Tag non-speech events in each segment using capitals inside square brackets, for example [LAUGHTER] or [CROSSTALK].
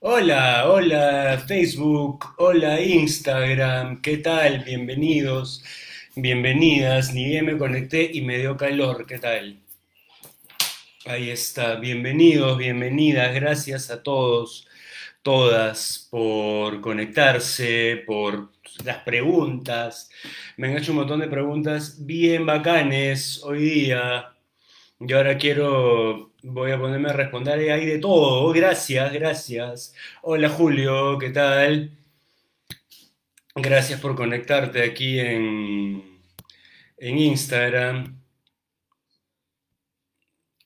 Hola, hola Facebook, hola Instagram, ¿qué tal? Bienvenidos, bienvenidas. Ni bien me conecté y me dio calor, ¿qué tal? Ahí está, bienvenidos, bienvenidas, gracias a todos, todas por conectarse, por las preguntas. Me han hecho un montón de preguntas bien bacanes hoy día. Yo ahora quiero, voy a ponerme a responder ahí de todo. Gracias, gracias. Hola Julio, ¿qué tal? Gracias por conectarte aquí en, en Instagram.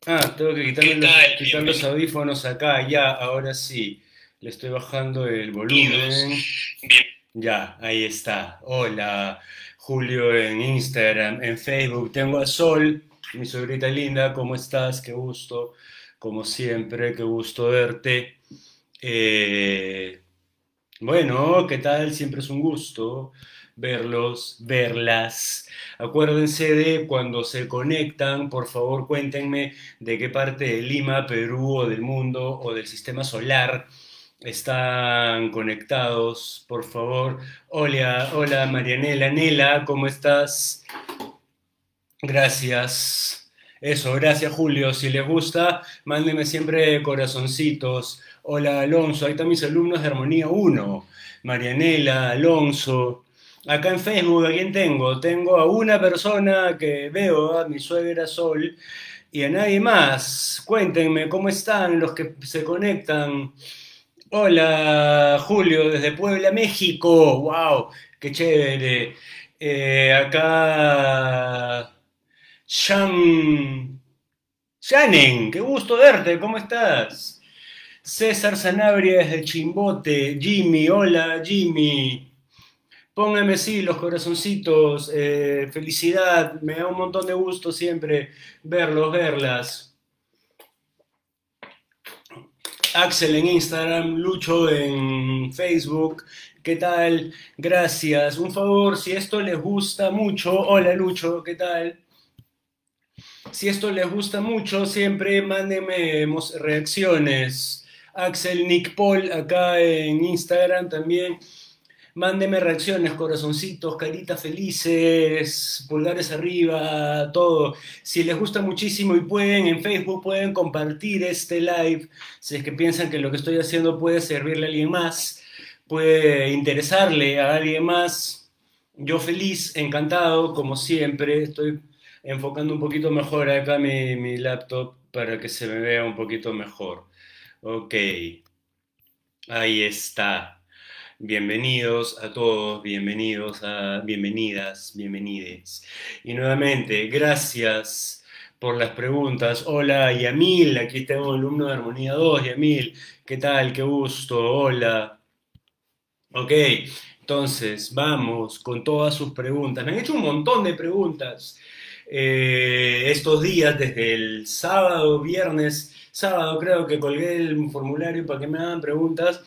Ah, tengo que quitarme los, quitar los audífonos acá, ya, ahora sí. Le estoy bajando el volumen. Ya, ahí está. Hola, Julio en Instagram, en Facebook. Tengo a Sol, mi sobrita linda. ¿Cómo estás? Qué gusto, como siempre, qué gusto verte. Eh, bueno, ¿qué tal? Siempre es un gusto verlos, verlas. Acuérdense de cuando se conectan, por favor cuéntenme de qué parte de Lima, Perú o del mundo o del sistema solar están conectados, por favor. Hola, hola Marianela, Nela, ¿cómo estás? Gracias. Eso, gracias Julio. Si les gusta, mándenme siempre corazoncitos. Hola Alonso, ahí están mis alumnos de Armonía 1. Marianela, Alonso. Acá en Facebook, ¿a quién tengo? Tengo a una persona que veo, a mi suegra Sol, y a nadie más. Cuéntenme cómo están los que se conectan. Hola Julio, desde Puebla, México. ¡Wow! ¡Qué chévere! Eh, acá. Shan. Qué gusto verte, ¿cómo estás? César Sanabria desde Chimbote. Jimmy, hola Jimmy. Póngame sí los corazoncitos. eh, felicidad, me da un montón de gusto siempre verlos, verlas. Axel en Instagram, Lucho en Facebook. ¿Qué tal? Gracias. Un favor, si esto les gusta mucho, hola Lucho, ¿qué tal? Si esto les gusta mucho, siempre mándenme reacciones. Axel Nick Paul acá en Instagram también. Mándeme reacciones, corazoncitos, caritas felices, pulgares arriba, todo. Si les gusta muchísimo y pueden, en Facebook pueden compartir este live. Si es que piensan que lo que estoy haciendo puede servirle a alguien más, puede interesarle a alguien más. Yo feliz, encantado, como siempre. Estoy enfocando un poquito mejor acá mi, mi laptop para que se me vea un poquito mejor. Ok, ahí está. Bienvenidos a todos, bienvenidos a, bienvenidas, bienvenides. Y nuevamente, gracias por las preguntas. Hola, Yamil, aquí tengo alumno de Armonía 2, Yamil, ¿qué tal? Qué gusto, hola. Ok, entonces vamos con todas sus preguntas. Me han hecho un montón de preguntas eh, estos días, desde el sábado, viernes, sábado creo que colgué el formulario para que me hagan preguntas.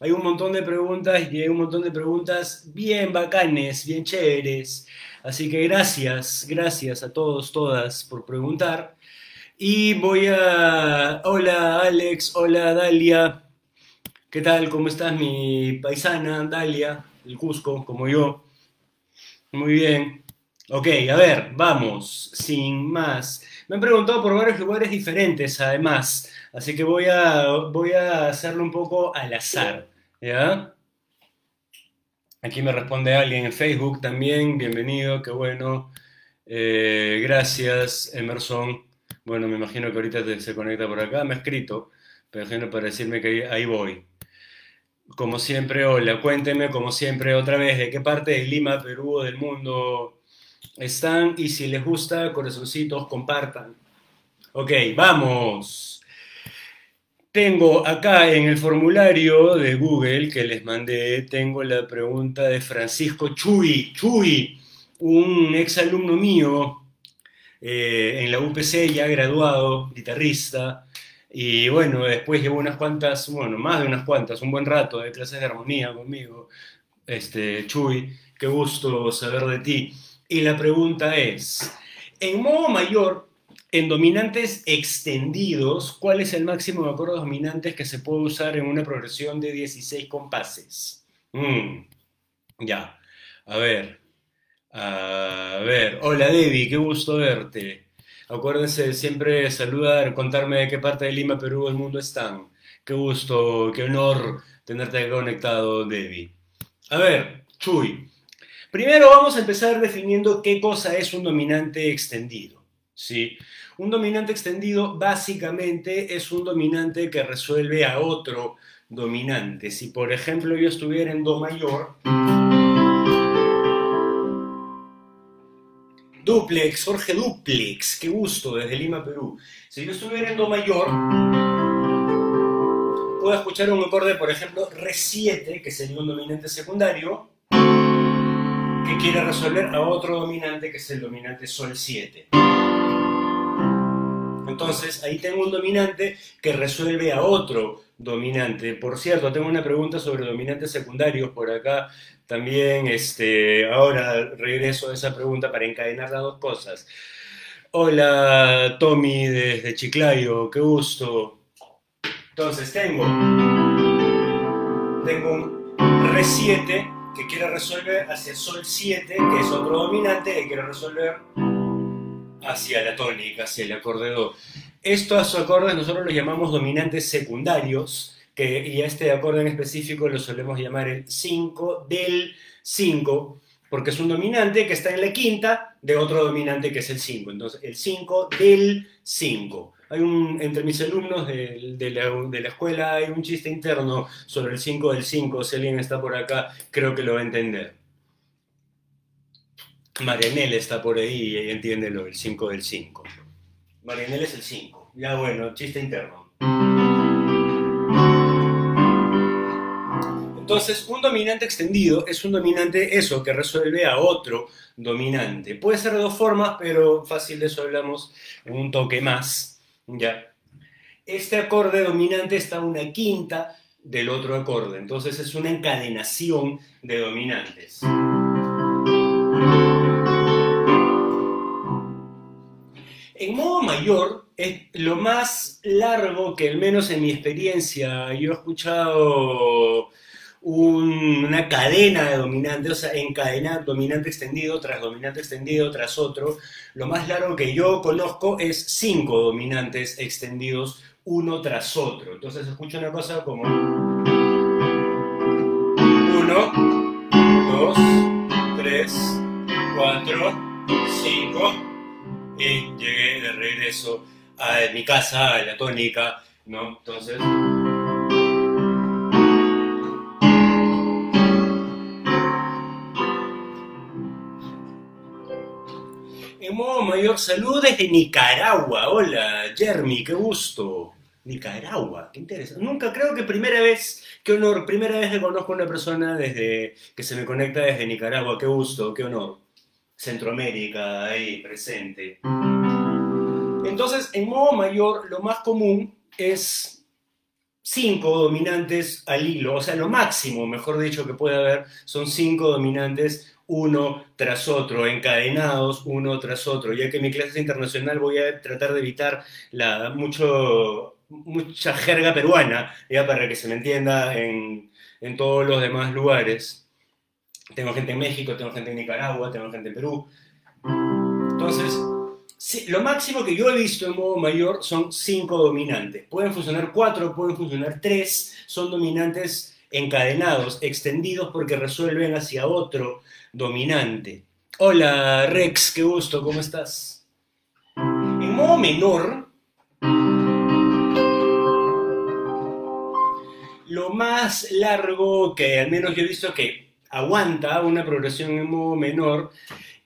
Hay un montón de preguntas y hay un montón de preguntas bien bacanes, bien chéveres. Así que gracias, gracias a todos, todas por preguntar. Y voy a... Hola Alex, hola Dalia. ¿Qué tal? ¿Cómo estás mi paisana Dalia? El Cusco, como yo. Muy bien. Ok, a ver, vamos, sin más. Me han preguntado por varios lugares diferentes, además, así que voy a, voy a hacerlo un poco al azar, ¿ya? Aquí me responde alguien en Facebook también, bienvenido, qué bueno. Eh, gracias, Emerson. Bueno, me imagino que ahorita se conecta por acá, me ha escrito, pero para decirme que ahí ahí voy. Como siempre, hola, cuénteme, como siempre, otra vez, de qué parte de Lima, Perú o del mundo están y si les gusta, corazoncitos, compartan. Ok, vamos. Tengo acá en el formulario de Google que les mandé, tengo la pregunta de Francisco Chuy, Chuy, un ex alumno mío eh, en la UPC, ya graduado, guitarrista, y bueno, después llevo unas cuantas, bueno, más de unas cuantas, un buen rato de clases de armonía conmigo, este, Chuy, qué gusto saber de ti. Y la pregunta es, en modo mayor, En dominantes extendidos, ¿cuál es el máximo de acordes dominantes que se puede usar en una progresión de 16 compases? Mm, ya, a ver, a ver, hola Debbie, qué gusto verte. Acuérdense de siempre saludar, contarme de qué parte de Lima, Perú, del mundo están. Qué gusto, qué honor tenerte conectado, Debbie. A ver, Chuy. Primero vamos a empezar definiendo qué cosa es un dominante extendido. ¿sí? Un dominante extendido básicamente es un dominante que resuelve a otro dominante. Si por ejemplo yo estuviera en Do mayor, Duplex, Jorge Duplex, qué gusto, desde Lima, Perú. Si yo estuviera en Do mayor, puedo escuchar un acorde, por ejemplo, Re7, que sería un dominante secundario, que quiere resolver a otro dominante, que es el dominante Sol 7. Entonces, ahí tengo un dominante que resuelve a otro dominante. Por cierto, tengo una pregunta sobre dominantes secundarios por acá. También, este, ahora regreso a esa pregunta para encadenar las dos cosas. Hola, Tommy desde Chiclayo, qué gusto. Entonces, tengo, tengo un Re7 que quiere resolver hacia Sol 7, que es otro dominante que quiere resolver hacia la tónica, hacia el acorde Do. Estos acordes nosotros los llamamos dominantes secundarios, que, y a este acorde en específico lo solemos llamar el 5 del 5, porque es un dominante que está en la quinta de otro dominante que es el 5. Entonces, el 5 del 5. Hay un, entre mis alumnos de, la, escuela hay un chiste interno sobre el 5 del 5. Si alguien está por acá, creo que lo va a entender. Marianela está por ahí y entiende lo del 5 del 5. Marianela es el 5. Ya bueno, chiste interno. Entonces, un dominante extendido es un dominante eso, que resuelve a otro dominante. Puede ser de dos formas, pero fácil de eso hablamos en un toque más. ¿Ya? Este acorde dominante está a una quinta del otro acorde, entonces es una encadenación de dominantes. En modo mayor, es lo más largo que al menos en mi experiencia yo he escuchado un, una cadena de dominantes, o sea, encadenar dominante extendido tras dominante extendido tras otro. Lo más largo que yo conozco es cinco dominantes extendidos uno tras otro. Entonces escucho una cosa como uno, dos, tres, cuatro, cinco y llegué de regreso a mi casa, a la tónica, ¿no? Entonces... Modo mayor, salud desde Nicaragua. Hola, Jeremy, qué gusto. Nicaragua, qué interesante. Nunca creo que primera vez, qué honor, primera vez que conozco a una persona desde que se me conecta desde Nicaragua. Qué gusto, qué honor. Centroamérica ahí presente. Entonces, en modo mayor, lo más común es cinco dominantes al hilo, o sea, lo máximo, mejor dicho, que puede haber son cinco dominantes uno tras otro, encadenados uno tras otro. Ya que mi clase es internacional voy a tratar de evitar la, mucho, mucha jerga peruana, ya para que se me entienda en, en todos los demás lugares. Tengo gente en México, tengo gente en Nicaragua, tengo gente en Perú. Entonces, lo máximo que yo he visto en modo mayor son cinco dominantes. Pueden funcionar cuatro, pueden funcionar tres. Son dominantes encadenados, extendidos porque resuelven hacia otro dominante. Hola Rex, qué gusto, ¿cómo estás? En modo menor, lo más largo que al menos yo he visto que aguanta una progresión en modo menor,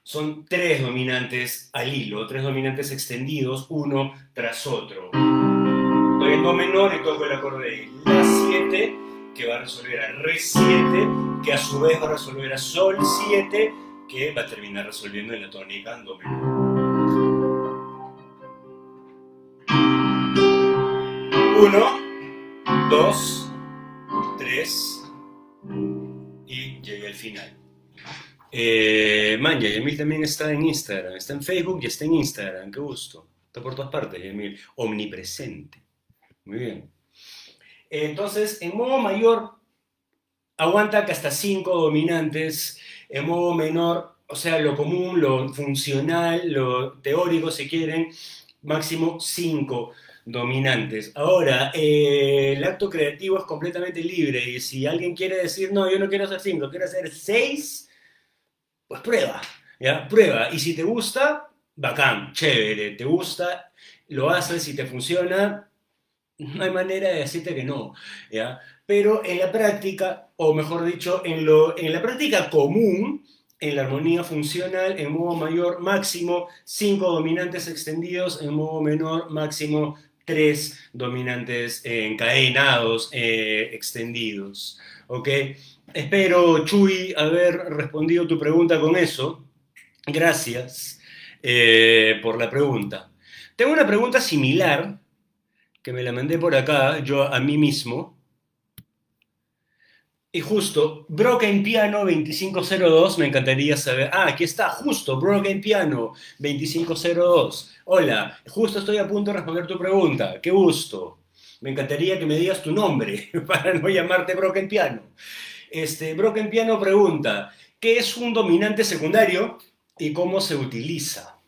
son tres dominantes al hilo, tres dominantes extendidos uno tras otro. Estoy en do menor y toco el acorde de La 7, que va a resolver a Re 7, que a su vez va a resolver a Sol 7, que va a terminar resolviendo en la tónica en Do menor. Uno, dos, tres, y llegué al final. Eh, man, también está en Instagram, está en Facebook y está en Instagram, qué gusto. Está por todas partes, Yamil. Omnipresente. Muy bien. Entonces, en modo mayor, aguanta que hasta cinco dominantes. En modo menor, o sea, lo común, lo funcional, lo teórico, si quieren, máximo cinco dominantes. Ahora, eh, el acto creativo es completamente libre y si alguien quiere decir, no, yo no quiero hacer cinco, quiero hacer seis, pues prueba, ¿ya? Prueba. Y si te gusta, bacán, chévere, te gusta, lo haces, si te funciona, [LAUGHS] no hay manera de decirte que no, ¿ya? Pero en la práctica, o mejor dicho, en, lo, en la práctica común, en la armonía funcional, en modo mayor máximo, cinco dominantes extendidos, en modo menor máximo tres dominantes encadenados, eh, extendidos. ¿Ok? Espero, Chuy, haber respondido tu pregunta con eso. Gracias eh, por la pregunta. Tengo una pregunta similar que me la mandé por acá, yo a mí mismo. Y justo, Broken Piano 2502, me encantaría saber. Ah, aquí está, justo, Broken Piano 2502. Hola, justo estoy a punto de responder tu pregunta. Qué gusto. Me encantaría que me digas tu nombre [LAUGHS] para no llamarte Broken Piano. Este, Broken Piano pregunta, ¿qué es un dominante secundario y cómo se utiliza?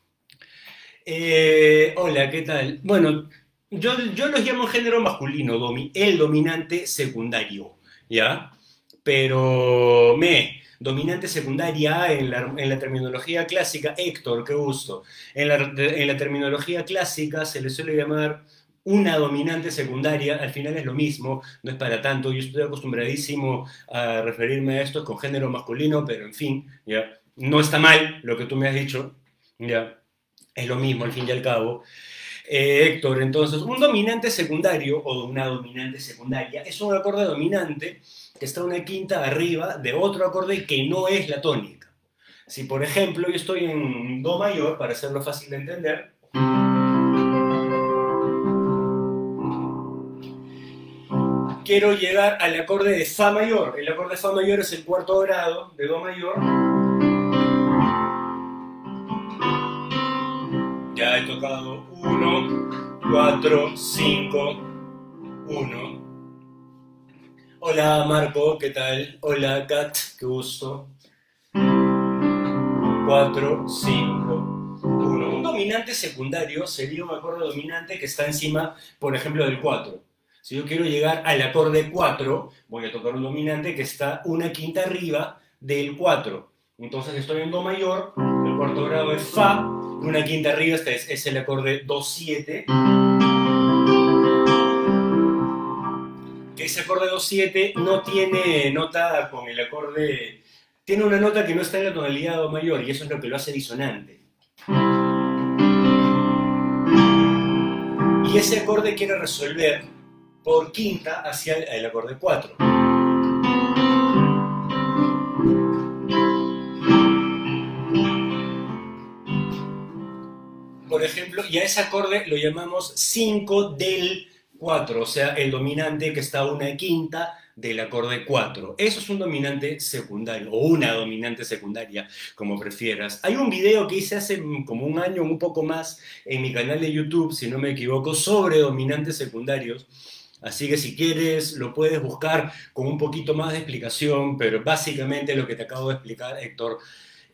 Eh, hola, ¿qué tal? Bueno, yo, yo los llamo género masculino, el dominante secundario, ¿ya? pero me, dominante secundaria en la, terminología clásica, Héctor, qué gusto. En la, terminología clásica se le suele llamar una dominante secundaria, al final es lo mismo, no es para tanto, yo estoy acostumbradísimo a referirme a esto con género masculino, pero en fin, ya, no está mal lo que tú me has dicho, ya, es lo mismo al fin y al cabo. Eh, Héctor, entonces, un dominante secundario o una dominante secundaria es un acorde dominante que está una quinta arriba de otro acorde que no es la tónica. Si, por ejemplo, yo estoy en Do mayor, para hacerlo fácil de entender, quiero llegar al acorde de Fa mayor. El acorde de Fa mayor es el cuarto grado de Do mayor. He tocado 1, 4, 5, 1, Hola Marco, ¿qué tal? Hola Kat, qué gusto. 4, 5, 1. Un dominante secundario sería un acorde dominante que está encima, por ejemplo, del 4. Si yo quiero llegar al acorde 4, voy a tocar un dominante que está una quinta arriba del 4. Entonces estoy en Do mayor, el cuarto grado es Fa, una quinta arriba, este es, es el acorde Do7 ese acorde 2-7 no tiene nota con el acorde, tiene una nota que no está en la tonalidad Do mayor y eso es lo que lo hace disonante. Y ese acorde quiere resolver por quinta hacia el acorde 4. Por ejemplo, y a ese acorde lo llamamos 5 del 4, o sea, el dominante que está a una quinta del acorde 4. Eso es un dominante secundario, o una dominante secundaria, como prefieras. Hay un video que hice hace como un año, un poco más, en mi canal de YouTube, si no me equivoco, sobre dominantes secundarios. Así que si quieres, lo puedes buscar con un poquito más de explicación, pero básicamente lo que te acabo de explicar, Héctor,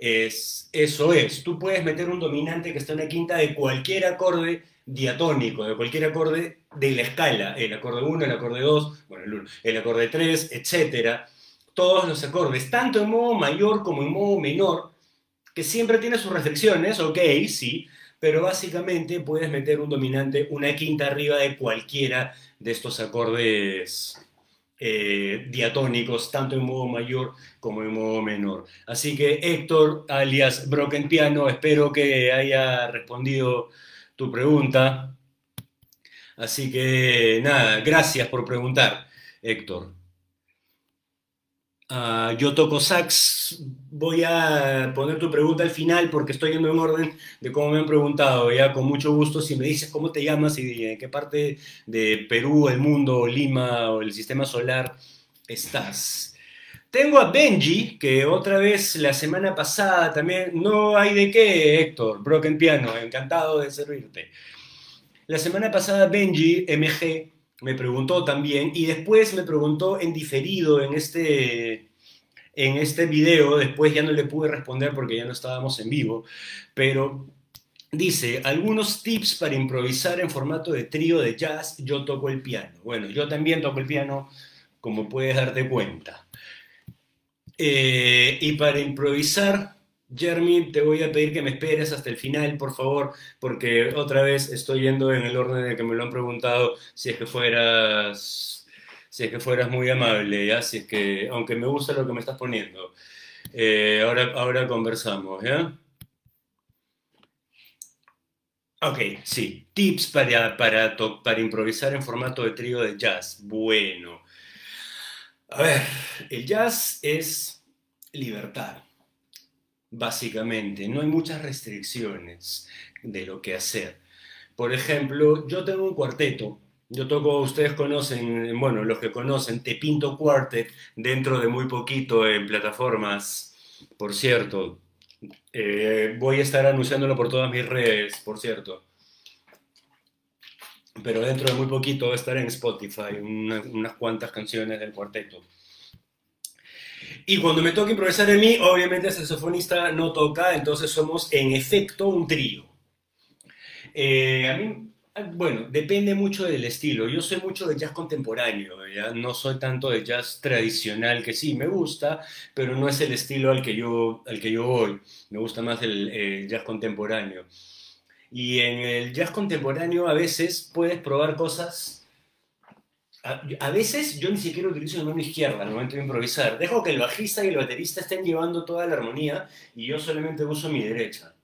es eso es. Tú puedes meter un dominante que está en una quinta de cualquier acorde diatónico de cualquier acorde de la escala, el acorde 1, el acorde 2, bueno, el, acorde 3, etc. Todos los acordes, tanto en modo mayor como en modo menor, que siempre tiene sus restricciones, ok, sí, pero básicamente puedes meter un dominante, una quinta arriba de cualquiera de estos acordes eh, diatónicos, tanto en modo mayor como en modo menor. Así que Héctor, alias Broken Piano, espero que haya respondido tu pregunta. Así que nada, gracias por preguntar, Héctor. Ah, yo toco sax. Voy a poner tu pregunta al final porque estoy yendo en orden de cómo me han preguntado. Ya con mucho gusto, si me dices cómo te llamas y en qué parte de Perú, el mundo, Lima o el sistema solar estás. Tengo a Benji, que otra vez la semana pasada también, no hay de qué, Héctor, Broken Piano, encantado de servirte. La semana pasada Benji, MG, me preguntó también y después me preguntó en diferido en este, en este video, después ya no le pude responder porque ya no estábamos en vivo, pero dice, algunos tips para improvisar en formato de trío de jazz, yo toco el piano. Bueno, yo también toco el piano, como puedes darte cuenta. Eh, y para improvisar, Jeremy, te voy a pedir que me esperes hasta el final, por favor, porque otra vez estoy yendo en el orden de que me lo han preguntado, si es que fueras, si es que fueras muy amable, ¿ya? Es que, aunque me gusta lo que me estás poniendo. Eh, ahora, ahora conversamos, ¿ya? Ok, sí. Tips para, para, para improvisar en formato de trío de jazz. Bueno. A ver, el jazz es libertad básicamente. No hay muchas restricciones de lo que hacer. Por ejemplo, yo tengo un cuarteto. Yo toco, ustedes conocen, bueno, los que conocen, Te Pinto Quartet, dentro de muy poquito en plataformas, por cierto. Eh, voy a estar anunciándolo por todas mis redes, por cierto. Pero dentro de muy poquito va a estar en Spotify, unas cuantas canciones del cuarteto. Y cuando me toca improvisar en mí, obviamente el saxofonista no toca, entonces somos en efecto un trío. Eh, a mí, bueno, depende mucho del estilo. Yo soy mucho de jazz contemporáneo, ¿ya? no soy tanto de jazz tradicional, que sí me gusta, pero no es el estilo al que yo, al que yo voy. Me gusta más el eh, jazz contemporáneo. Y en el jazz contemporáneo a veces puedes probar cosas a, veces yo ni siquiera utilizo la mano izquierda al momento de improvisar. Dejo que el bajista y el baterista estén llevando toda la armonía y yo solamente uso mi derecha.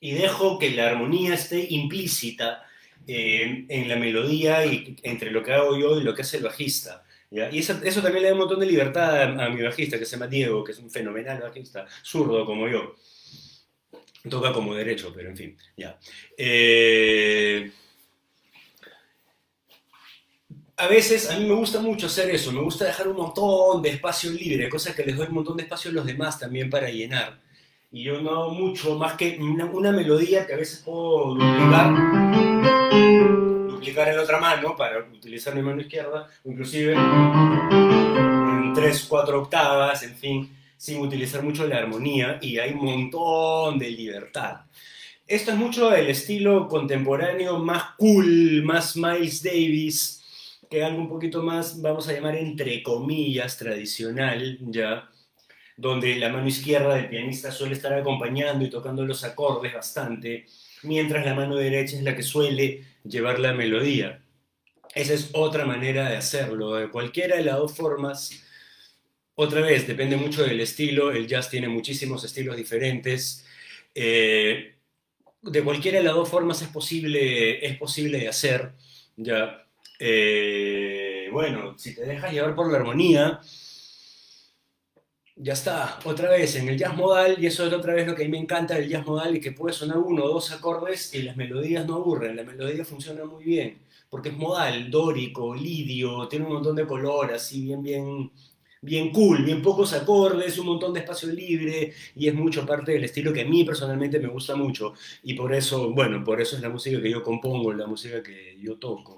Y dejo que la armonía esté implícita eh, en la melodía y entre lo que hago yo y lo que hace el bajista. Y eso, también le da un montón de libertad a, mi bajista, que se llama Diego, que es un fenomenal bajista, zurdo como yo. Toca como derecho, pero en fin, ya. Eh, a veces a mí me gusta mucho hacer eso, me gusta dejar un montón de espacio libre, cosa que les doy un montón de espacio a los demás también para llenar. Y yo no hago mucho más que una, melodía que a veces puedo duplicar, duplicar en la otra mano para utilizar mi mano izquierda, inclusive en tres, cuatro octavas, en fin, sin utilizar mucho la armonía y hay un montón de libertad. Esto es mucho el estilo contemporáneo más cool, más Miles Davis, que algo un poquito más, vamos a llamar entre comillas, tradicional, ya, donde la mano izquierda del pianista suele estar acompañando y tocando los acordes bastante, mientras la mano derecha es la que suele llevar la melodía. Esa es otra manera de hacerlo. De cualquiera de las dos formas, otra vez, depende mucho del estilo. El jazz tiene muchísimos estilos diferentes. Eh, de cualquiera de las dos formas es posible, es posible de hacer. Ya eh, bueno, si te dejas llevar por la armonía, ya está, otra vez en el jazz modal, y eso es otra vez lo que a mí me encanta del jazz modal, y que puede sonar uno o dos acordes y las melodías no aburren, la melodía funciona muy bien, porque es modal, dórico, lidio, tiene un montón de color, así bien, bien, bien cool, bien pocos acordes, un montón de espacio libre, y es mucho parte del estilo que a mí personalmente me gusta mucho, y por eso, bueno, por eso es la música que yo compongo, la música que yo toco.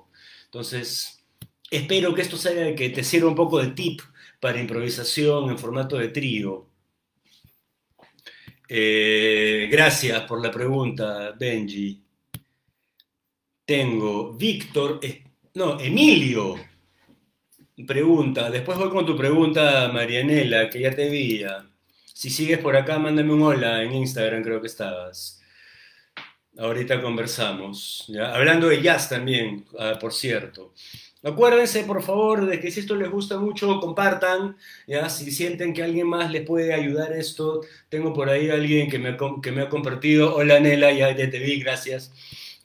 Entonces, espero que esto sea que te sirva un poco de tip para improvisación en formato de trío. Eh, gracias por la pregunta, Benji. Tengo Víctor, no, Emilio. Pregunta, después voy con tu pregunta, Marianela, que ya te vi. Si sigues por acá, mándame un hola en Instagram, creo que estabas. Ahorita conversamos. Hablando de jazz también, ah, por cierto. Acuérdense, por favor, de que si esto les gusta mucho, compartan. ¿ya? Si sienten que alguien más les puede ayudar esto, tengo por ahí alguien que me, ha compartido. Hola, Nela, ya, te vi, gracias.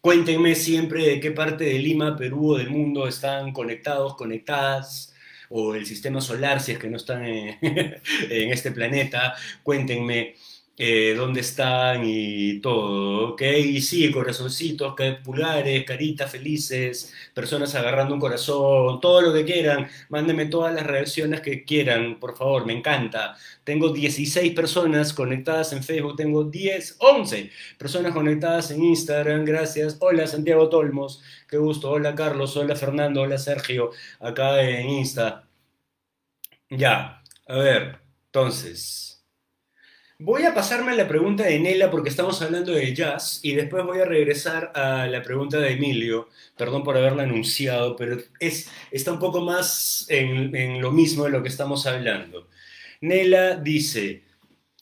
Cuéntenme siempre de qué parte de Lima, Perú o del mundo están conectados, conectadas o el sistema solar, si es que no están en, [LAUGHS] en este planeta. Cuéntenme eh, dónde están y todo, ¿ok? Y sí, corazoncitos, pulgares, caritas felices, personas agarrando un corazón, todo lo que quieran, mándenme todas las reacciones que quieran, por favor, me encanta. Tengo 16 personas conectadas en Facebook, tengo 10, 11 personas conectadas en Instagram, gracias. Hola Santiago Tolmos, qué gusto. Hola Carlos, hola Fernando, hola Sergio, acá en Insta. Ya, a ver, entonces... Voy a pasarme a la pregunta de Nela porque estamos hablando de jazz y después voy a regresar a la pregunta de Emilio. Perdón por haberla anunciado, pero es, está un poco más en, lo mismo de lo que estamos hablando. Nela dice,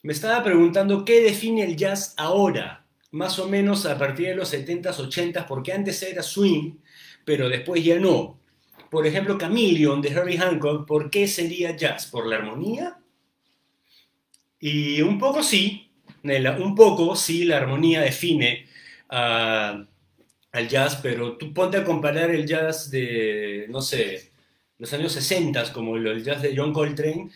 me estaba preguntando qué define el jazz ahora, más o menos a partir de los 70s, 80s, porque antes era swing, pero después ya no. Por ejemplo, Chameleon de Herbie Hancock, ¿por qué sería jazz? ¿Por la armonía? Y un poco sí, un poco sí, la armonía define al jazz, pero tú ponte a comparar el jazz de, no sé, los años 60, como el jazz de John Coltrane,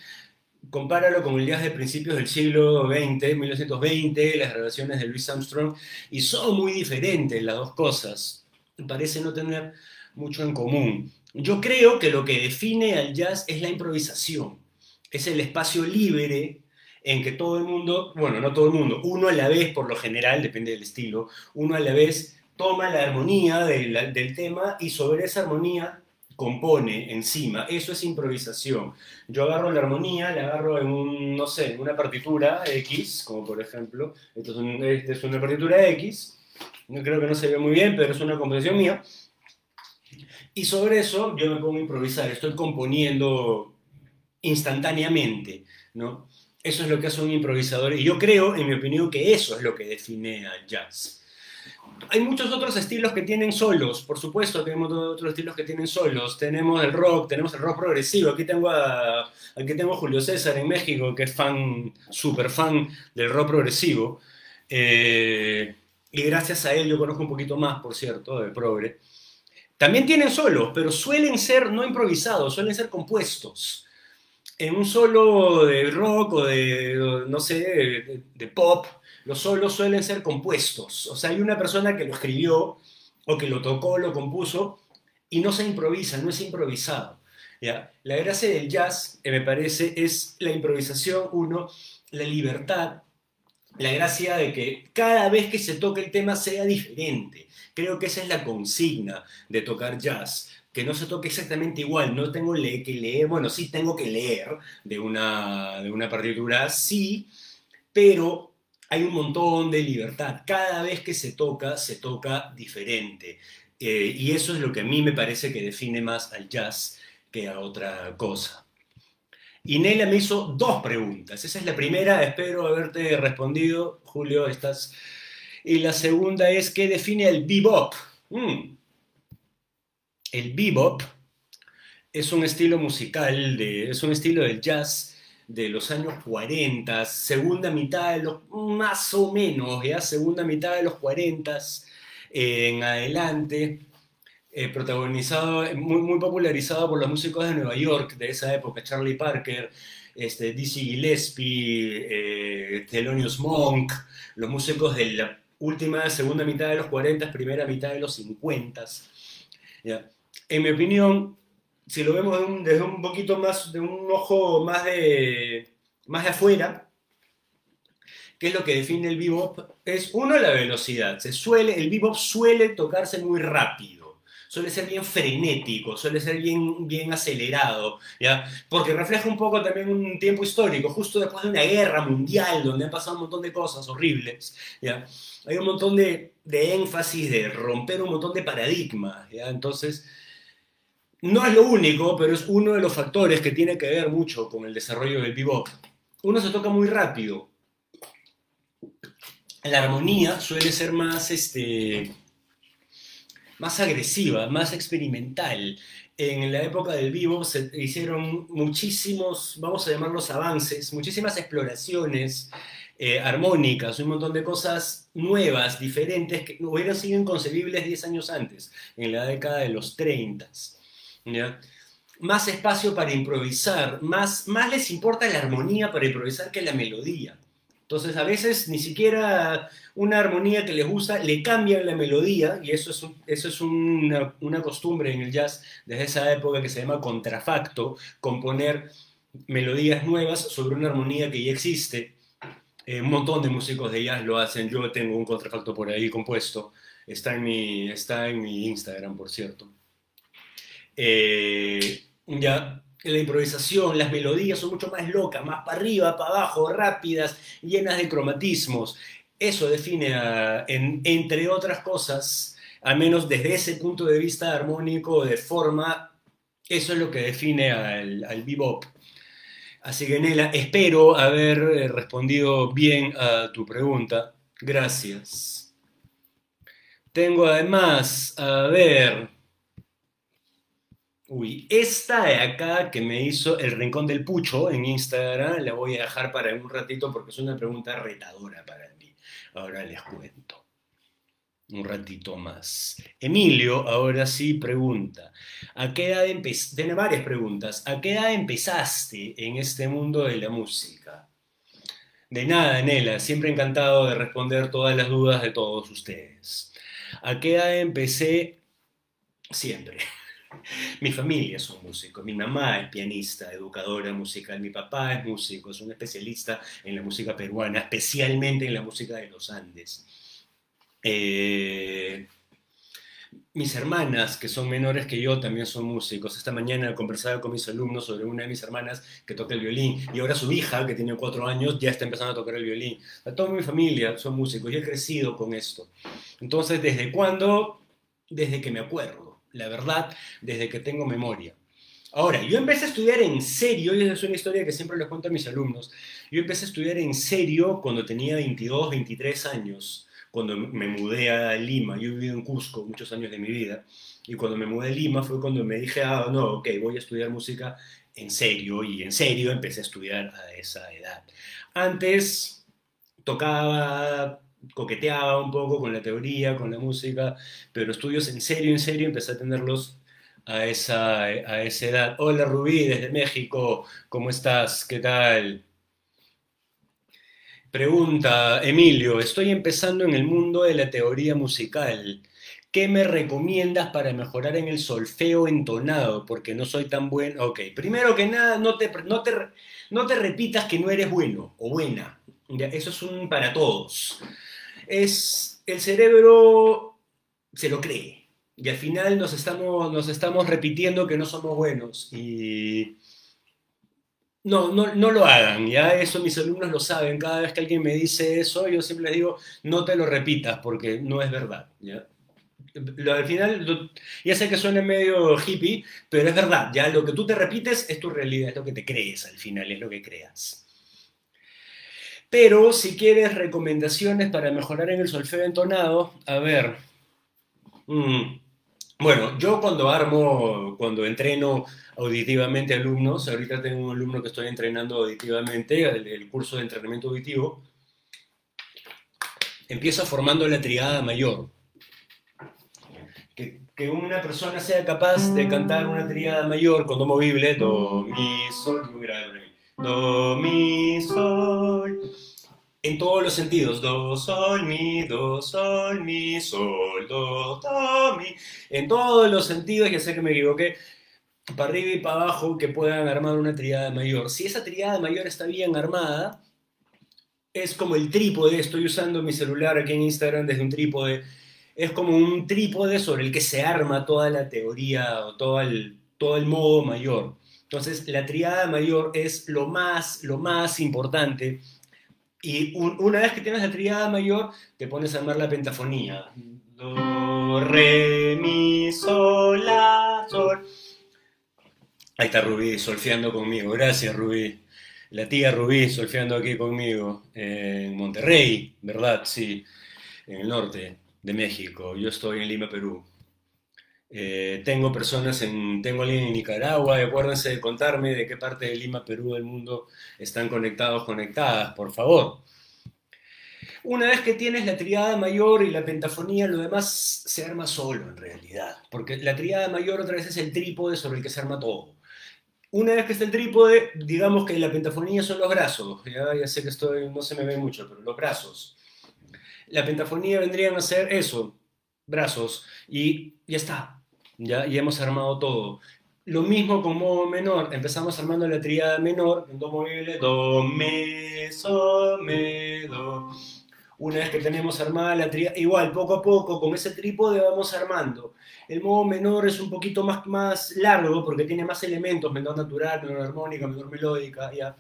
compáralo con el jazz de principios del siglo XX, 1920, las grabaciones de Louis Armstrong, y son muy diferentes las dos cosas. Parece no tener mucho en común. Yo creo que lo que define al jazz es la improvisación, es el espacio libre en que todo el mundo, bueno, no todo el mundo, uno a la vez, por lo general, depende del estilo, uno a la vez toma la armonía del, tema y sobre esa armonía compone encima. Eso es improvisación. Yo agarro la armonía, la agarro en un, no sé, en una partitura X, como por ejemplo, esto es, es una partitura X, no creo que no se ve muy bien, pero es una composición mía. Y sobre eso yo me pongo a improvisar, estoy componiendo instantáneamente, ¿no? Eso es lo que hace un improvisador y yo creo, en mi opinión, que eso es lo que define al jazz. Hay muchos otros estilos que tienen solos, por supuesto, tenemos otros estilos que tienen solos. Tenemos el rock, tenemos el rock progresivo. Aquí tengo a, aquí Julio César en México, que es fan, súper fan del rock progresivo. Eh, y gracias a él yo conozco un poquito más, por cierto, de progre. También tienen solos, pero suelen ser no improvisados, suelen ser compuestos en un solo de rock o de, no sé, de, pop, los solos suelen ser compuestos. O sea, hay una persona que lo escribió o que lo tocó, lo compuso y no se improvisa, no es improvisado. ¿ya? La gracia del jazz, me parece, es la improvisación, uno, la libertad, la gracia de que cada vez que se toque el tema sea diferente. Creo que esa es la consigna de tocar jazz que no se toque exactamente igual, no tengo que leer, bueno, sí tengo que leer de una, de una partitura, sí, pero hay un montón de libertad. Cada vez que se toca, se toca diferente. Eh, y eso es lo que a mí me parece que define más al jazz que a otra cosa. Y Nela me hizo dos preguntas. Esa es la primera, espero haberte respondido, Julio, estás... Y la segunda es, ¿qué define el bebop? Mm, el bebop es un estilo musical, de, es un estilo del jazz de los años 40, segunda mitad de los, más o menos, ya segunda mitad de los 40 en adelante, eh, protagonizado, muy, popularizado por los músicos de Nueva York de esa época, Charlie Parker, este, Dizzy Gillespie, eh, Thelonious Monk, los músicos de la última, segunda mitad de los 40, primera mitad de los 50. ¿ya? En mi opinión, si lo vemos desde un poquito más, de un ojo más de, más de afuera, ¿qué es lo que define el bebop? Es uno, la velocidad. Se suele, el bebop suele tocarse muy rápido, suele ser bien frenético, suele ser bien, bien acelerado, ¿ya? Porque refleja un poco también un tiempo histórico, justo después de una guerra mundial donde han pasado un montón de cosas horribles, ¿ya? Hay un montón de, de énfasis, de romper un montón de paradigmas, ¿ya? Entonces no es lo único, pero es uno de los factores que tiene que ver mucho con el desarrollo del bebop. Uno se toca muy rápido. La armonía suele ser más, este, más agresiva, más experimental. En la época del bebop se hicieron muchísimos, vamos a llamarlos avances, muchísimas exploraciones eh, armónicas, un montón de cosas nuevas, diferentes, que hubieran sido inconcebibles 10 años antes, en la década de los 30 más espacio para improvisar, más, más les importa la armonía para improvisar que la melodía. Entonces, a veces ni siquiera una armonía que les gusta le cambian la melodía, y eso es, eso es una, una, costumbre en el jazz desde esa época que se llama contrafacto, componer melodías nuevas sobre una armonía que ya existe. Eh, un montón de músicos de jazz lo hacen, yo tengo un contrafacto por ahí compuesto, está en mi, está en mi Instagram, por cierto. Eh, ya la improvisación, las melodías son mucho más locas, más para arriba, para abajo, rápidas, llenas de cromatismos. Eso define, entre otras cosas, al menos desde ese punto de vista armónico, de forma, eso es lo que define al, bebop. Así que, Nela, espero haber eh, respondido bien a tu pregunta. Gracias. Tengo además, a ver, Uy, esta de acá que me hizo el Rincón del Pucho en Instagram, la voy a dejar para un ratito porque es una pregunta retadora para mí. Ahora les cuento. Un ratito más. Emilio, ahora sí, pregunta. ¿A qué edad? Tiene varias preguntas. ¿A qué edad empezaste en este mundo de la música? De nada, Nela. Siempre encantado de responder todas las dudas de todos ustedes. ¿A qué edad empecé? Siempre. [LAUGHS] Mi familia son músicos, mi mamá es pianista, educadora musical, mi papá es músico, es un especialista en la música peruana, especialmente en la música de los Andes. Eh, mis hermanas, que son menores que yo, también son músicos. Esta mañana conversaba con mis alumnos sobre una de mis hermanas que toca el violín y ahora su hija, que tiene cuatro años, ya está empezando a tocar el violín. toda mi familia son músicos y he crecido con esto. Entonces, ¿desde cuándo? Desde que me acuerdo la verdad, desde que tengo memoria. Ahora, yo empecé a estudiar en serio, y es una historia que siempre les cuento a mis alumnos, yo empecé a estudiar en serio cuando tenía 22, 23 años, cuando me mudé a Lima, yo he vivido en Cusco muchos años de mi vida, y cuando me mudé a Lima fue cuando me dije, ah, no, ok, voy a estudiar música en serio, y en serio empecé a estudiar a esa edad. Antes tocaba coqueteaba un poco con la teoría, con la música, pero estudios en serio, en serio, empecé a tenerlos a esa, a esa edad. Hola Rubí, desde México, ¿cómo estás? ¿Qué tal? Pregunta Emilio, estoy empezando en el mundo de la teoría musical. ¿Qué me recomiendas para mejorar en el solfeo entonado? Porque no soy tan bueno. Ok, primero que nada, no te, no te, no te repitas que no eres bueno o buena. eso es un para todos es el cerebro se lo cree. Y al final nos estamos, nos estamos repitiendo que no somos buenos. Y no, no, no lo hagan, ya eso mis alumnos lo saben, cada vez que alguien me dice eso yo siempre les digo no te lo repitas porque no es verdad, ¿ya? al final, ya sé que suena medio hippie, pero es verdad, ya lo que tú te repites es tu realidad, es lo que te crees al final, es lo que creas. Pero si quieres recomendaciones para mejorar en el solfeo entonado, a ver. Mm, bueno, yo cuando armo, cuando entreno auditivamente alumnos, ahorita tengo un alumno que estoy entrenando auditivamente, el, curso de entrenamiento auditivo, empiezo formando la triada mayor. Que, una persona sea capaz de cantar una triada mayor con do movible, do, mi, sol, grave do, mi, sol, en todos los sentidos, do, sol, mi, do, sol, mi, sol, do, do, mi, en todos los sentidos, ya sé que me equivoqué, para arriba y para abajo, que puedan armar una triada mayor. Si esa triada mayor está bien armada, es como el trípode, estoy usando mi celular aquí en Instagram desde un trípode, es como un trípode sobre el que se arma toda la teoría o todo el, todo el modo mayor. Entonces, la triada mayor es lo más, lo más importante. Y una vez que tienes la triada mayor, te pones a armar la pentafonía. Do, re, mi, sol, la, sol. Ahí está Rubí solfeando conmigo. Gracias, Rubí. La tía Rubí solfeando aquí conmigo. En Monterrey, ¿verdad? Sí, en el norte de México. Yo estoy en Lima, Perú. Eh, tengo personas en, tengo alguien en Nicaragua, acuérdense de contarme de qué parte de Lima, Perú, del mundo están conectados, conectadas, por favor. Una vez que tienes la triada mayor y la pentafonía, lo demás se arma solo en realidad, porque la triada mayor otra vez es el trípode sobre el que se arma todo. una vez que está el trípode, digamos que la pentafonía son los brazos. Ya, ya sé que estoy, no se me ve mucho, pero los brazos. La pentafonía vendrían a ser eso, brazos, y ya está. Ya, ya hemos armado todo. Lo mismo con modo menor. Empezamos armando la tríada menor en do movible, do, me, sol, me, do. Una vez que tenemos armada la tríada, igual, poco a poco, con ese trípode vamos armando. El modo menor es un poquito más, más largo porque tiene más elementos, menor natural, menor armónica, menor melódica, ya.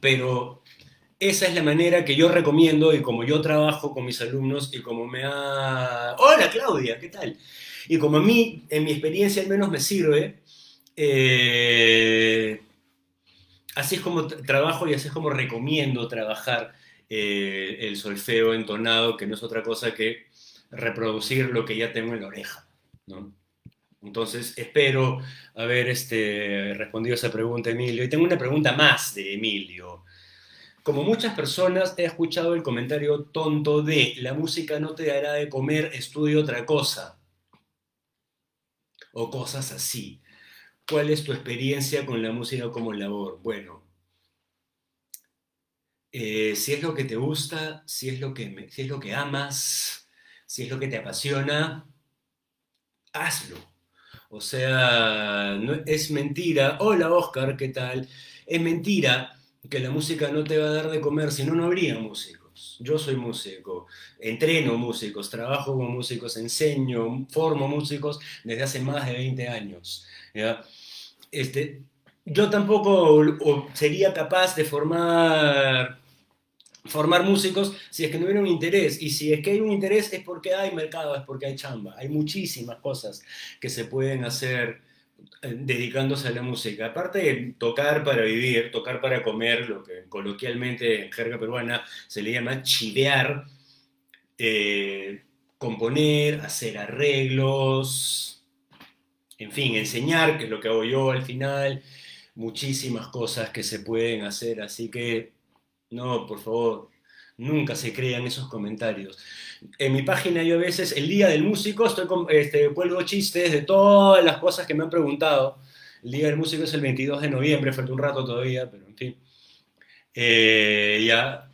Pero esa es la manera que yo recomiendo y como yo trabajo con mis alumnos y como me ha... Hola Claudia, ¿qué tal? Y como a mí, en mi experiencia al menos me sirve, eh, así es como trabajo y así es como recomiendo trabajar eh, el solfeo entonado, que no es otra cosa que reproducir lo que ya tengo en la oreja. ¿no? Entonces, espero haber este, respondido esa pregunta, Emilio. Y tengo una pregunta más de Emilio. Como muchas personas, he escuchado el comentario tonto de la música no te dará de comer, estudia otra cosa. O cosas así. ¿Cuál es tu experiencia con la música como labor? Bueno, eh, si es lo que te gusta, si es lo que, si es lo que amas, si es lo que te apasiona, hazlo. O sea, es mentira. Hola Oscar, ¿qué tal? Es mentira que la música no te va a dar de comer, si no, no habría músicos. Yo soy músico, entreno músicos, trabajo con músicos, enseño, formo músicos desde hace más de 20 años. ¿ya? Este, yo tampoco sería capaz de formar formar músicos si es que no hubiera un interés. Y si es que hay un interés es porque hay mercado, es porque hay chamba. Hay muchísimas cosas que se pueden hacer dedicándose a la música. Aparte de tocar para vivir, tocar para comer, lo que coloquialmente en jerga peruana se le llama chivear, eh, componer, hacer arreglos, en fin, enseñar, que es lo que hago yo al final, muchísimas cosas que se pueden hacer, así que no, por favor, nunca se crean esos comentarios. En mi página yo a veces, el día del músico, estoy con, este, chistes de todas las cosas que me han preguntado. El día del músico es el 22 de noviembre, falta un rato todavía, pero en fin. Eh, ya,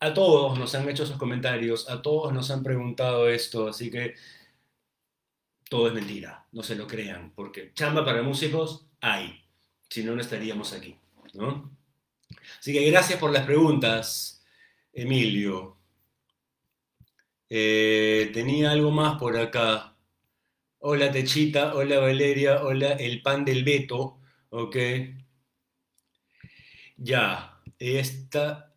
a todos nos han hecho esos comentarios, a todos nos han preguntado esto, así que todo es mentira, no se lo crean, porque chamba para músicos hay, si no, no estaríamos aquí, ¿no? Así que gracias por las preguntas, Emilio. Eh, tenía algo más por acá. Hola Techita, hola Valeria, hola el pan del Beto, ok. Ya, esta.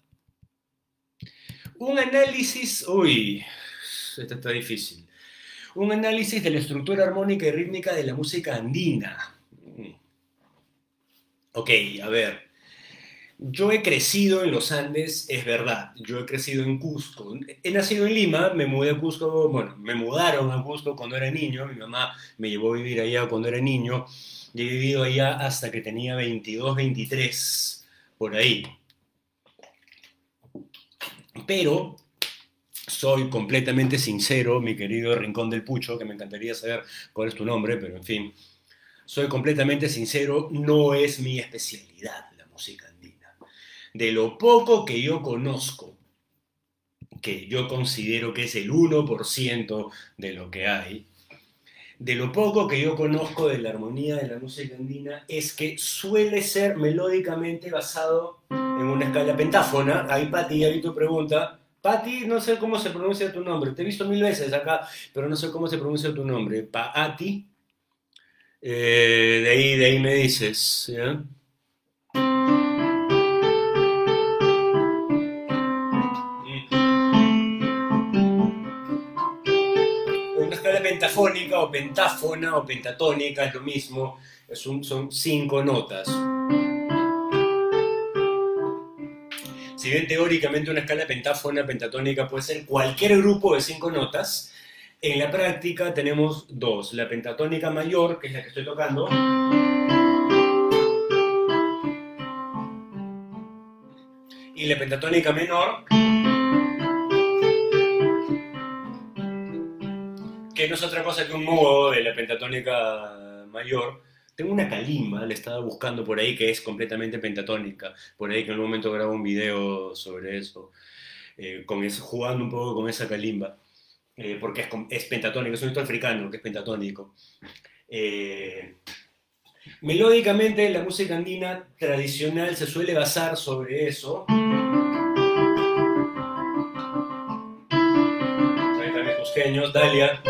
Un análisis, uy, esta está difícil. Un análisis de la estructura armónica y rítmica de la música andina. Ok, a ver. Yo he crecido en los Andes, es verdad, yo he crecido en Cusco. He nacido en Lima, me mudé a Cusco, bueno, me mudaron a Cusco cuando era niño, mi mamá me llevó a vivir allá cuando era niño, y he vivido allá hasta que tenía 22, 23, por ahí. Pero soy completamente sincero, mi querido Rincón del Pucho, que me encantaría saber cuál es tu nombre, pero en fin, soy completamente sincero, no es mi especialidad la música de lo poco que yo conozco, que yo considero que es el 1% de lo que hay, de lo poco que yo conozco de la armonía de la música andina, es que suele ser melódicamente basado en una escala pentáfona. Ahí Pati, vi tu pregunta. Pati, no sé cómo se pronuncia tu nombre. Te he visto mil veces acá, pero no sé cómo se pronuncia tu nombre. Paati. Eh, de, ahí, de ahí me dices. Pentafónica o pentáfona o pentatónica, es lo mismo, son cinco notas. Si bien teóricamente una escala pentáfona, pentatónica puede ser cualquier grupo de cinco notas, en la práctica tenemos dos, la pentatónica mayor, que es la que estoy tocando, y la pentatónica menor, que no es otra cosa que un modo de la pentatónica mayor, Tengo una calimba, le estaba buscando por ahí, que es completamente pentatónica. Por ahí que en un momento grabo un video sobre eso, eh, con eso, jugando un poco con esa calimba, eh, porque es, es, pentatónico, es un instrumento africano que es pentatónico. Eh, melódicamente, la música andina tradicional se suele basar sobre eso. Ahí Dalia.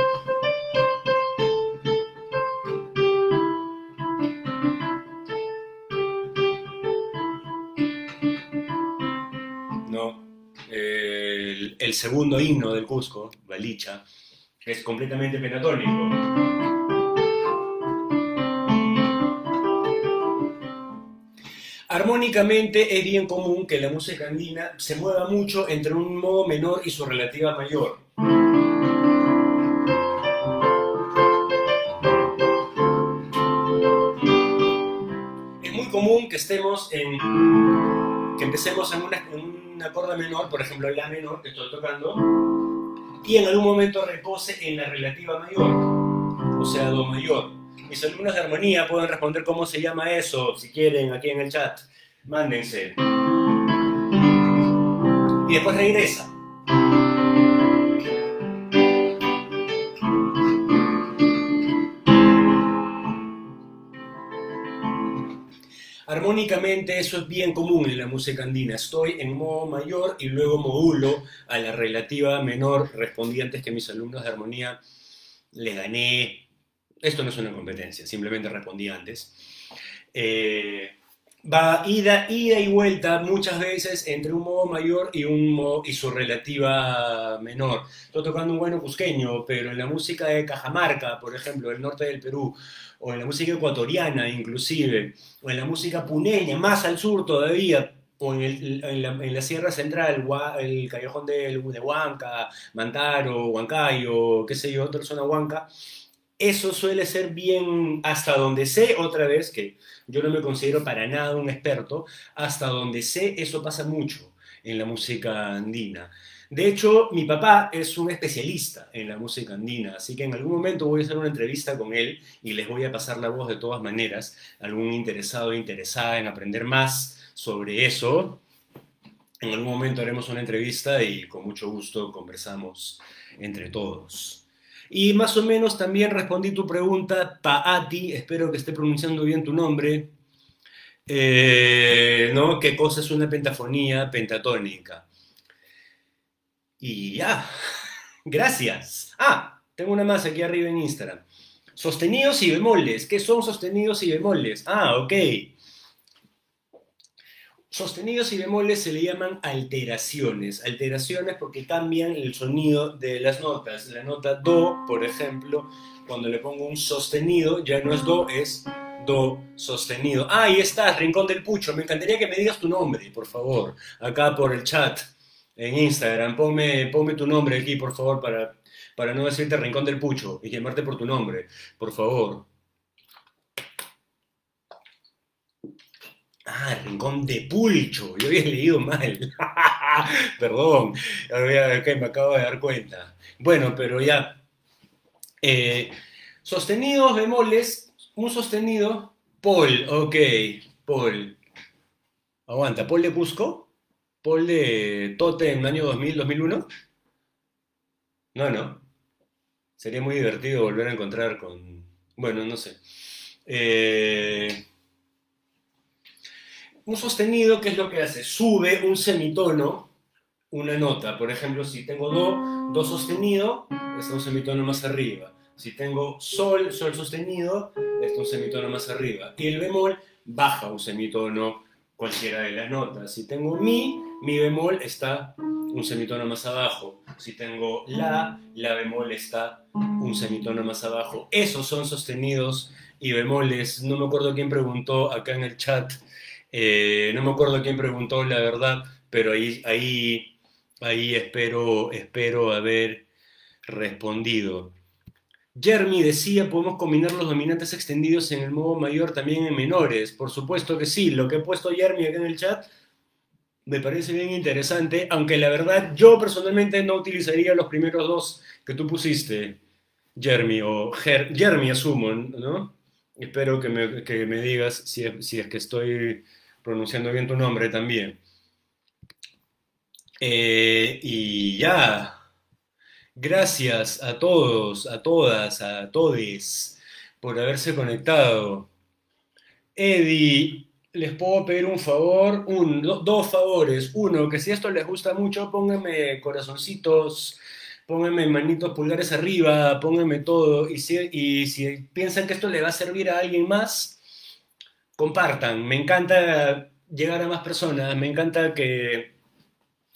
El segundo himno del Cusco, Balicha, es completamente pentatónico. Armónicamente es bien común que la música andina se mueva mucho entre un modo menor y su relativa mayor. Es muy común que estemos en que empecemos en, un acorde menor, por ejemplo La menor que estoy tocando, y en algún momento repose en la relativa mayor, o sea, Do mayor. Mis alumnos de armonía pueden responder cómo se llama eso, si quieren, aquí en el chat. Mándense. Y después regresa. Armónicamente eso es bien común en la música andina. Estoy en modo mayor y luego modulo a la relativa menor. Respondí antes que mis alumnos de armonía les gané. Esto no es una competencia, simplemente respondí antes. Eh, va ida, ida y vuelta muchas veces entre un modo mayor y, un modo, y su relativa menor. Estoy tocando un bueno cusqueño, pero en la música de Cajamarca, por ejemplo, el norte del Perú, o en la música ecuatoriana inclusive, o en la música puneña, más al sur todavía, o en, la, Sierra Central, el callejón de, de Huanca, Mantaro, Huancayo, qué sé yo, otra zona Huanca, eso suele ser bien, hasta donde sé, otra vez, que yo no me considero para nada un experto, hasta donde sé, eso pasa mucho en la música andina. De hecho, mi papá es un especialista en la música andina, así que en algún momento voy a hacer una entrevista con él y les voy a pasar la voz de todas maneras. Algún interesado o interesada en aprender más sobre eso, en algún momento haremos una entrevista y con mucho gusto conversamos entre todos. Y más o menos también respondí tu pregunta, Paati, espero que esté pronunciando bien tu nombre. Eh, ¿no? ¿Qué cosa es una pentafonía pentatónica? Y ya, [LAUGHS] gracias. Ah, tengo una más aquí arriba en Instagram. Sostenidos y bemoles. ¿Qué son sostenidos y bemoles? Ah, ok. Sostenidos y bemoles se le llaman alteraciones. Alteraciones porque cambian el sonido de las notas. La nota Do, por ejemplo, cuando le pongo un sostenido, ya no es Do, es Do sostenido. Ah, ahí estás, Rincón del Pucho. Me encantaría que me digas tu nombre, por favor, acá por el chat en Instagram. Ponme, tu nombre aquí, por favor, para, para no decirte Rincón del Pucho y llamarte por tu nombre, por favor. Ah, Rincón de Pulcho. Yo había leído mal. [LAUGHS] Perdón. me acabo de dar cuenta. Bueno, pero ya. Eh, sostenidos, bemoles. Un sostenido. Paul, ok. Paul. Aguanta. Paul de Cusco. Paul de Tote en el año 2000, 2001? No, no. Sería muy divertido volver a encontrar con... Bueno, no sé. Eh, un sostenido, ¿qué es lo que hace? Sube un semitono, una nota. Por ejemplo, si tengo Do, Do sostenido, está un semitono más arriba. Si tengo Sol, Sol sostenido, está un semitono más arriba. Y el bemol baja un semitono cualquiera de las notas. Si tengo mi, mi bemol está un semitono más abajo. Si tengo la, la bemol está un semitono más abajo. Esos son sostenidos y bemoles. No me acuerdo quién preguntó acá en el chat. Eh, no me acuerdo quién preguntó la verdad, pero ahí, ahí, ahí espero, espero haber respondido. Jeremy decía, podemos combinar los dominantes extendidos en el modo mayor también en menores. Por supuesto que sí. Lo que he puesto Jeremy acá en el chat me parece bien interesante, aunque la verdad yo personalmente no utilizaría los primeros dos que tú pusiste, Jeremy, o Jeremy asumo, ¿no? Espero que me, que me digas si si es, que estoy pronunciando bien tu nombre también. Eh, y ya. Gracias a todos, a todas, a todes por haberse conectado. Eddie, les puedo pedir un favor, un, dos favores. Uno, que si esto les gusta mucho, pónganme corazoncitos, pónganme manitos pulgares arriba, pónganme todo. Y si, y si piensan que esto le va a servir a alguien más, compartan. Me encanta llegar a más personas, me encanta que,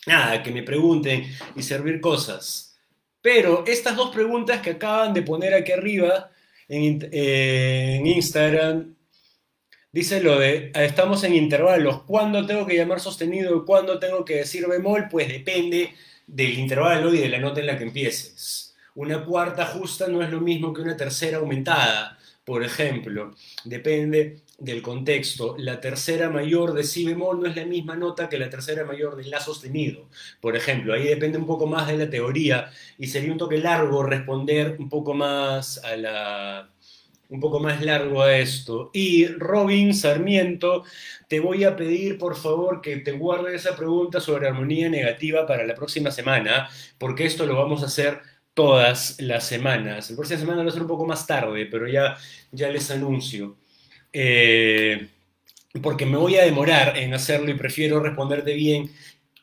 nada, que me pregunten y servir cosas. Pero estas dos preguntas que acaban de poner aquí arriba en, Instagram, dice lo de, estamos en intervalos, ¿cuándo tengo que llamar sostenido cuándo tengo que decir bemol? Pues depende del intervalo y de la nota en la que empieces. Una cuarta justa no es lo mismo que una tercera aumentada, por ejemplo. Depende del contexto. La tercera mayor de si bemol no es la misma nota que la tercera mayor de la sostenido. Por ejemplo, ahí depende un poco más de la teoría y sería un toque largo responder un poco más a la un poco más largo a esto. Y Robin Sarmiento, te voy a pedir por favor que te guardes esa pregunta sobre armonía negativa para la próxima semana, porque esto lo vamos a hacer todas las semanas. La próxima semana va a ser un poco más tarde, pero ya, ya les anuncio. Eh, porque me voy a demorar en hacerlo y prefiero responderte bien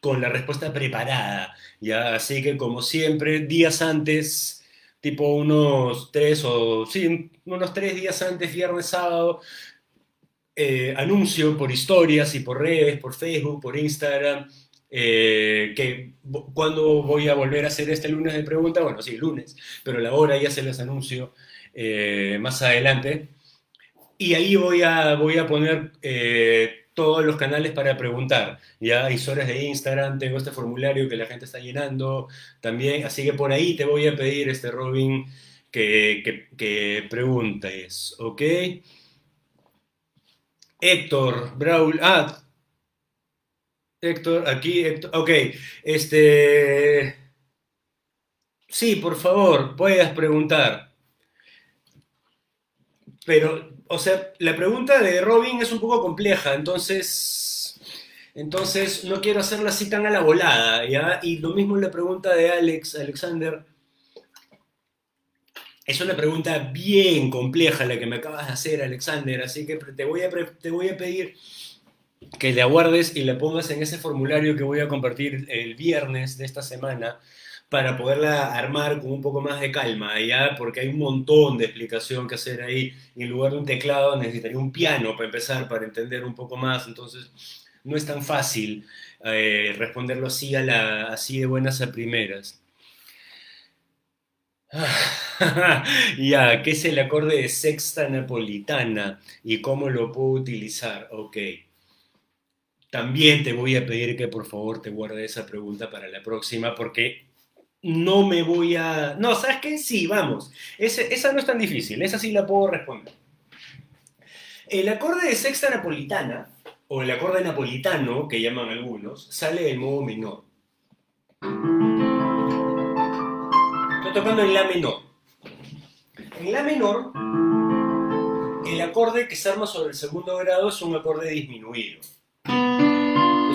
con la respuesta preparada. ¿ya? Así que como siempre, días antes, tipo unos tres o sí, unos tres días antes, viernes, sábado, eh, anuncio por historias y por redes, por Facebook, por Instagram, eh, que cuando voy a volver a hacer este lunes de pregunta, bueno, sí, lunes, pero la hora ya se les anuncio más adelante. Y ahí voy a, voy a poner eh, todos los canales para preguntar. Ya hay horas de Instagram, tengo este formulario que la gente está llenando también. Así que por ahí te voy a pedir, este Robin, que, que, preguntes, ¿ok? Héctor, Braul, ah, Héctor, aquí, Héctor, ok, este, sí, por favor, puedes preguntar. Pero o sea, la pregunta de Robin es un poco compleja, entonces, entonces no quiero hacerla así tan a la volada, ¿ya? Y lo mismo la pregunta de Alex, Alexander. Es una pregunta bien compleja la que me acabas de hacer, Alexander, así que te voy a, te voy a pedir que le aguardes y la pongas en ese formulario que voy a compartir el viernes de esta semana para poderla armar con un poco más de calma, ¿ya? Porque hay un montón de explicación que hacer ahí. En lugar de un teclado necesitaría un piano para empezar, para entender un poco más. Entonces, no es tan fácil eh, responderlo así, así de buenas a primeras. [LAUGHS] ya, ¿qué es el acorde de sexta napolitana y cómo lo puedo utilizar? Ok. También te voy a pedir que por favor te guardes esa pregunta para la próxima porque no me voy a... No, ¿sabes qué? Sí, vamos. esa no es tan difícil, esa sí la puedo responder. El acorde de sexta napolitana, o el acorde napolitano, que llaman algunos, sale del modo menor. Estoy tocando en la menor. En la menor, el acorde que se arma sobre el segundo grado es un acorde disminuido.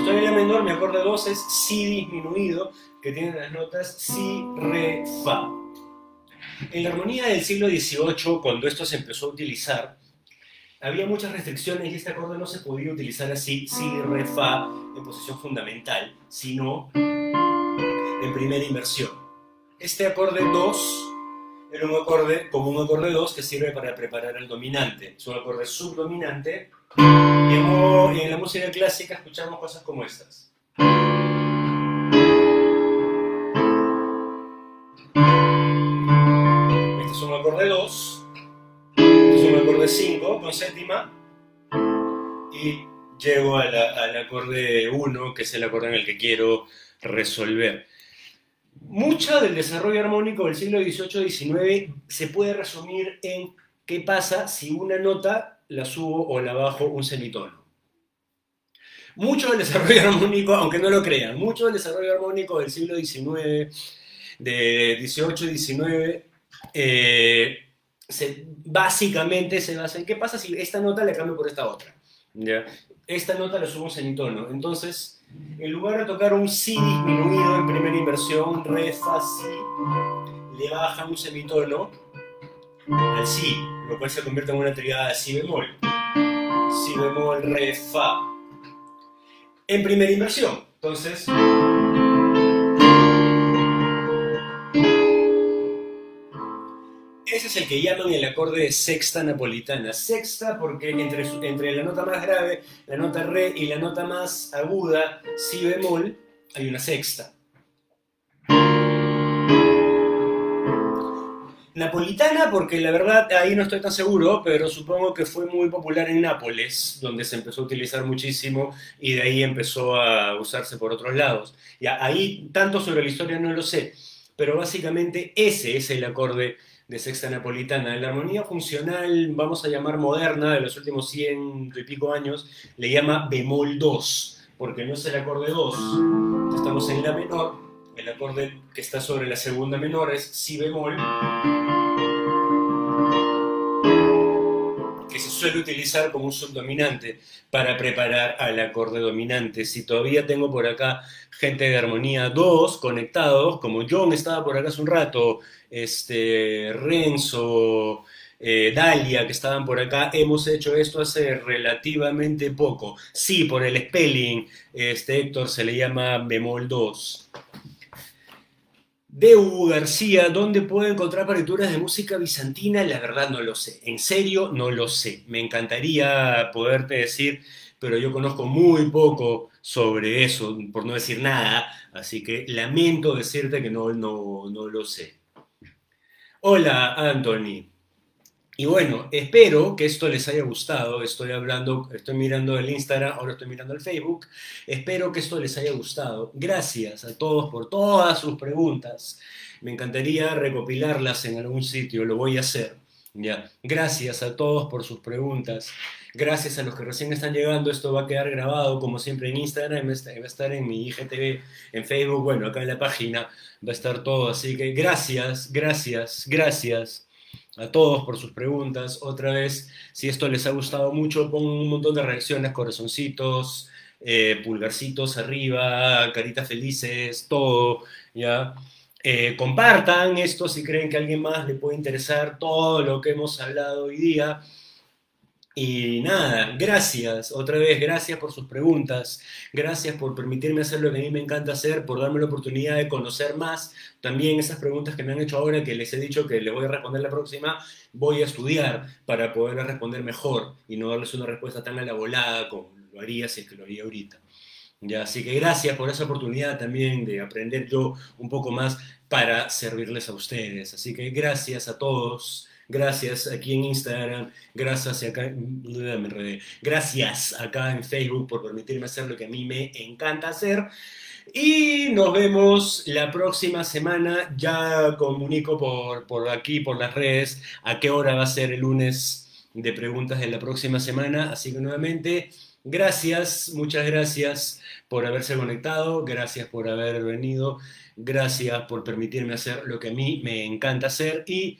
La menor, mi acorde 2 es si disminuido, que tiene las notas si, re, fa. En la armonía del siglo XVIII, cuando esto se empezó a utilizar, había muchas restricciones y este acorde no se podía utilizar así, si, re, fa, en posición fundamental, sino en primera inversión. Este acorde 2 era un acorde como un acorde 2 que sirve para preparar al dominante. Es un acorde subdominante y en la música clásica escuchamos cosas como estas. acorde 2, es un acorde 5 con séptima, y llego al acorde 1, que es el acorde en el que quiero resolver. Mucho del desarrollo armónico del siglo XVIII-XIX se puede resumir en qué pasa si una nota la subo o la bajo un semitono. Mucho del desarrollo [LAUGHS] armónico, aunque no lo crean, mucho del desarrollo armónico del siglo XIX, de XVIII-XIX, eh, se, básicamente se basa en qué pasa si esta nota la cambio por esta otra. Esta nota la subo un semitono. Entonces, en lugar de tocar un si disminuido en primera inversión, re, fa, si, le baja un semitono al si, lo cual se convierte en una tríada si bemol. Si bemol, re, fa. En primera inversión. Entonces... Ese es el que llaman el acorde de sexta napolitana. Sexta porque entre, entre la nota más grave, la nota re y la nota más aguda, si bemol, hay una sexta. Napolitana, porque la verdad ahí no estoy tan seguro, pero supongo que fue muy popular en Nápoles, donde se empezó a utilizar muchísimo y de ahí empezó a usarse por otros lados. Ya, ahí tanto sobre la historia no lo sé, pero básicamente ese es el acorde de sexta napolitana. La armonía funcional, vamos a llamar moderna, de los últimos ciento y pico años, le llama bemol 2, porque no es el acorde 2. Estamos en la menor, el acorde que está sobre la segunda menor es si bemol, suele utilizar como un subdominante para preparar al acorde dominante. Si todavía tengo por acá gente de armonía 2 conectados, como John estaba por acá hace un rato, este, Renzo, eh, Dalia, que estaban por acá, hemos hecho esto hace relativamente poco. Sí, por el spelling, este Héctor se le llama bemol 2. De Hugo García, ¿dónde puedo encontrar partituras de música bizantina? La verdad no lo sé. En serio, no lo sé. Me encantaría poderte decir, pero yo conozco muy poco sobre eso, por no decir nada, así que lamento decirte que no, no, no lo sé. Hola, Anthony. Y bueno, espero que esto les haya gustado. Estoy hablando, estoy mirando el Instagram, ahora estoy mirando el Facebook. Espero que esto les haya gustado. Gracias a todos por todas sus preguntas. Me encantaría recopilarlas en algún sitio, lo voy a hacer. Ya. Gracias a todos por sus preguntas. Gracias a los que recién están llegando. Esto va a quedar grabado, como siempre, en Instagram. Va a estar en mi IGTV, en Facebook, bueno, acá en la página va a estar todo. Así que gracias, gracias, gracias a todos por sus preguntas. Otra vez, si esto les ha gustado mucho, pongan un montón de reacciones, corazoncitos, eh, pulgarcitos arriba, caritas felices, todo, ¿ya? Eh, compartan esto si creen que a alguien más le puede interesar todo lo que hemos hablado hoy día. Y nada, gracias, otra vez, gracias por sus preguntas, gracias por permitirme hacer lo que a mí me encanta hacer, por darme la oportunidad de conocer más también esas preguntas que me han hecho ahora, que les he dicho que les voy a responder la próxima, voy a estudiar para poder responder mejor y no darles una respuesta tan a la volada como lo haría si es que lo haría ahorita. Ya, así que gracias por esa oportunidad también de aprender yo un poco más para servirles a ustedes. Así que gracias a todos. Gracias aquí en Instagram, gracias acá, gracias acá en Facebook por permitirme hacer lo que a mí me encanta hacer. Y nos vemos la próxima semana. Ya comunico por, por aquí, por las redes, a qué hora va a ser el lunes de preguntas de la próxima semana. Así que nuevamente, gracias, muchas gracias por haberse conectado, gracias por haber venido, gracias por permitirme hacer lo que a mí me encanta hacer y